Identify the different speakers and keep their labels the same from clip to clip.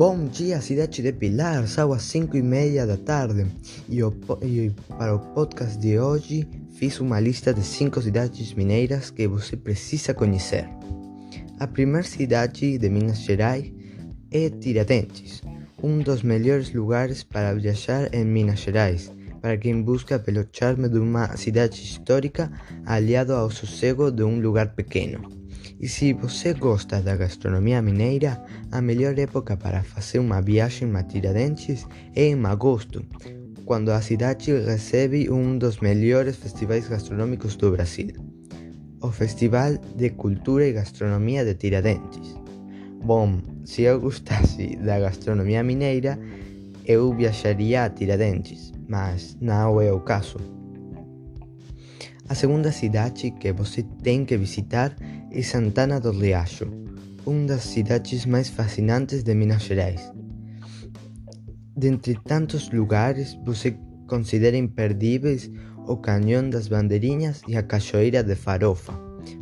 Speaker 1: Bom dia, cidade de Pilar, são as 5 e meia da tarde e, e, para o podcast de hoje fiz uma lista de 5 cidades mineiras que você precisa conhecer. A primeira cidade de Minas Gerais é Tiradentes, um dos melhores lugares para viajar em Minas Gerais, para quem busca pelo charme de uma cidade histórica aliado ao sossego de um lugar pequeno. E se você gosta da gastronomia mineira, a melhor época para fazer uma viagem a Tiradentes é em agosto, quando a cidade recebe um dos melhores festivais gastronômicos do Brasil, o Festival de Cultura e Gastronomia de Tiradentes. Bom, se eu gostasse da gastronomia mineira, eu viajaria a Tiradentes, mas não é o caso. A segunda cidade que você tem que visitar é Santana do Riacho, uma das cidades mais fascinantes de Minas Gerais. Dentre tantos lugares, você considera imperdíveis o Canhão das Bandeirinhas e a Cachoeira de Farofa.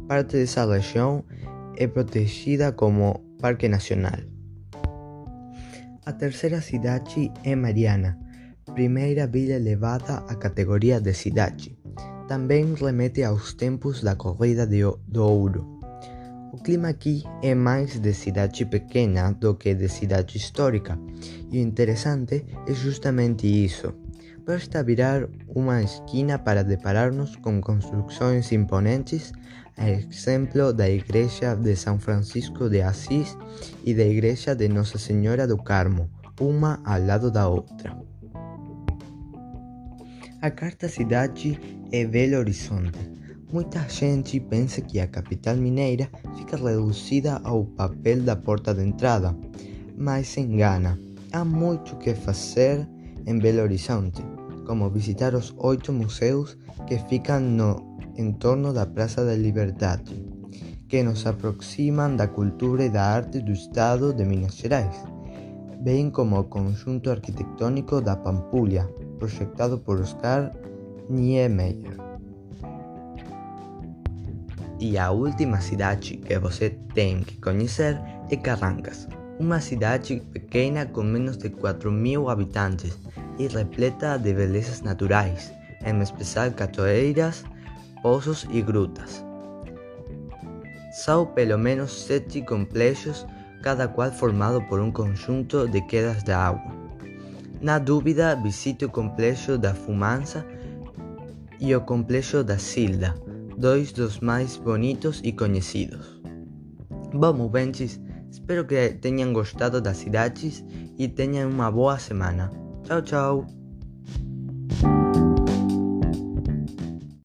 Speaker 1: Parte dessa região é protegida como Parque Nacional. A terceira cidade é Mariana, primeira vila elevada à categoria de cidade também remete aos tempos da corrida de, do ouro. O clima aqui é mais de cidade pequena do que de cidade histórica, e o interessante é justamente isso. Basta virar uma esquina para deparar-nos com construções imponentes, a exemplo da Igreja de São Francisco de Assis e da Igreja de Nossa Senhora do Carmo, uma ao lado da outra. A quarta cidade é Belo Horizonte. Muita gente pensa que a capital mineira fica reduzida ao papel da porta de entrada, mas se engana. Há muito que fazer em Belo Horizonte, como visitar os oito museus que ficam no entorno da Praça da Liberdade, que nos aproximam da cultura e da arte do estado de Minas Gerais, bem como o conjunto arquitetônico da Pampulha, projetado por Oscar Niemeyer. E a última cidade que você tem que conhecer é Carrancas, uma cidade pequena com menos de 4 mil habitantes e repleta de belezas naturais, em especial cachoeiras, poços e grutas. São pelo menos sete complexos, cada qual formado por um conjunto de quedas de água. Na dúvida, visite o complexo da Fumança e o complexo da Silda, dois dos mais bonitos e conhecidos. Bom, bentes, espero que tenham gostado das cidades e tenham uma boa semana. Tchau, tchau!